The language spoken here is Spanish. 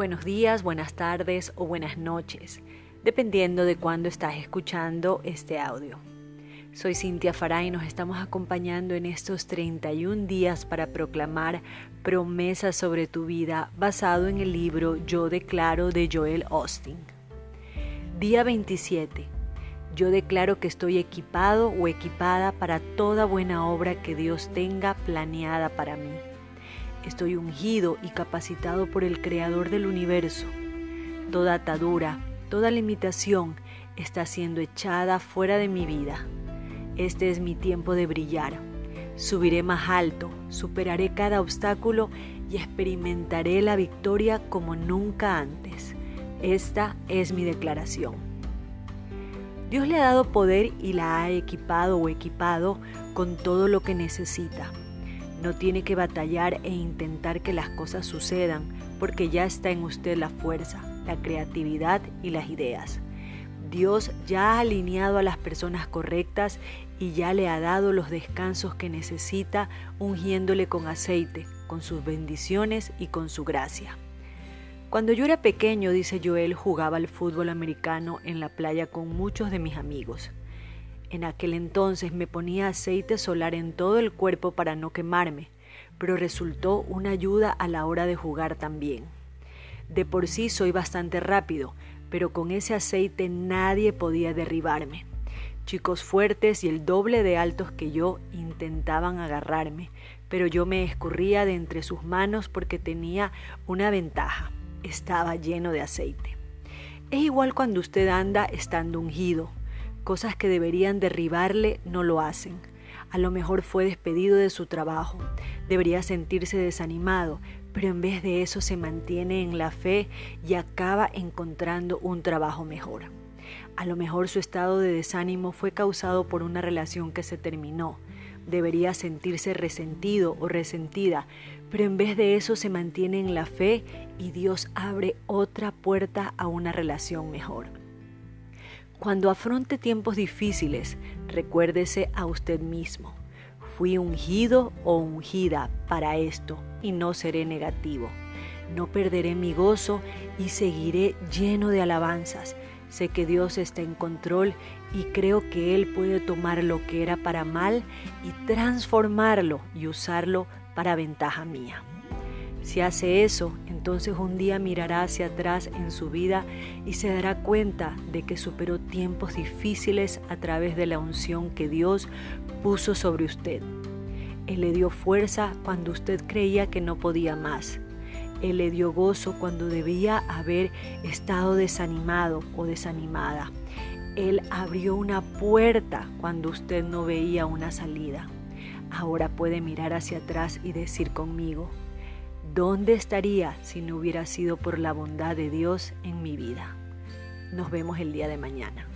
Buenos días, buenas tardes o buenas noches, dependiendo de cuándo estás escuchando este audio. Soy Cintia Farah y nos estamos acompañando en estos 31 días para proclamar promesas sobre tu vida basado en el libro Yo declaro de Joel Austin. Día 27. Yo declaro que estoy equipado o equipada para toda buena obra que Dios tenga planeada para mí. Estoy ungido y capacitado por el Creador del universo. Toda atadura, toda limitación está siendo echada fuera de mi vida. Este es mi tiempo de brillar. Subiré más alto, superaré cada obstáculo y experimentaré la victoria como nunca antes. Esta es mi declaración. Dios le ha dado poder y la ha equipado o equipado con todo lo que necesita. No tiene que batallar e intentar que las cosas sucedan porque ya está en usted la fuerza, la creatividad y las ideas. Dios ya ha alineado a las personas correctas y ya le ha dado los descansos que necesita ungiéndole con aceite, con sus bendiciones y con su gracia. Cuando yo era pequeño, dice Joel, jugaba al fútbol americano en la playa con muchos de mis amigos. En aquel entonces me ponía aceite solar en todo el cuerpo para no quemarme, pero resultó una ayuda a la hora de jugar también. De por sí soy bastante rápido, pero con ese aceite nadie podía derribarme. Chicos fuertes y el doble de altos que yo intentaban agarrarme, pero yo me escurría de entre sus manos porque tenía una ventaja. Estaba lleno de aceite. Es igual cuando usted anda estando ungido, Cosas que deberían derribarle no lo hacen. A lo mejor fue despedido de su trabajo. Debería sentirse desanimado, pero en vez de eso se mantiene en la fe y acaba encontrando un trabajo mejor. A lo mejor su estado de desánimo fue causado por una relación que se terminó. Debería sentirse resentido o resentida, pero en vez de eso se mantiene en la fe y Dios abre otra puerta a una relación mejor. Cuando afronte tiempos difíciles, recuérdese a usted mismo. Fui ungido o ungida para esto y no seré negativo. No perderé mi gozo y seguiré lleno de alabanzas. Sé que Dios está en control y creo que Él puede tomar lo que era para mal y transformarlo y usarlo para ventaja mía. Si hace eso, entonces un día mirará hacia atrás en su vida y se dará cuenta de que superó tiempos difíciles a través de la unción que Dios puso sobre usted. Él le dio fuerza cuando usted creía que no podía más. Él le dio gozo cuando debía haber estado desanimado o desanimada. Él abrió una puerta cuando usted no veía una salida. Ahora puede mirar hacia atrás y decir conmigo, ¿Dónde estaría si no hubiera sido por la bondad de Dios en mi vida? Nos vemos el día de mañana.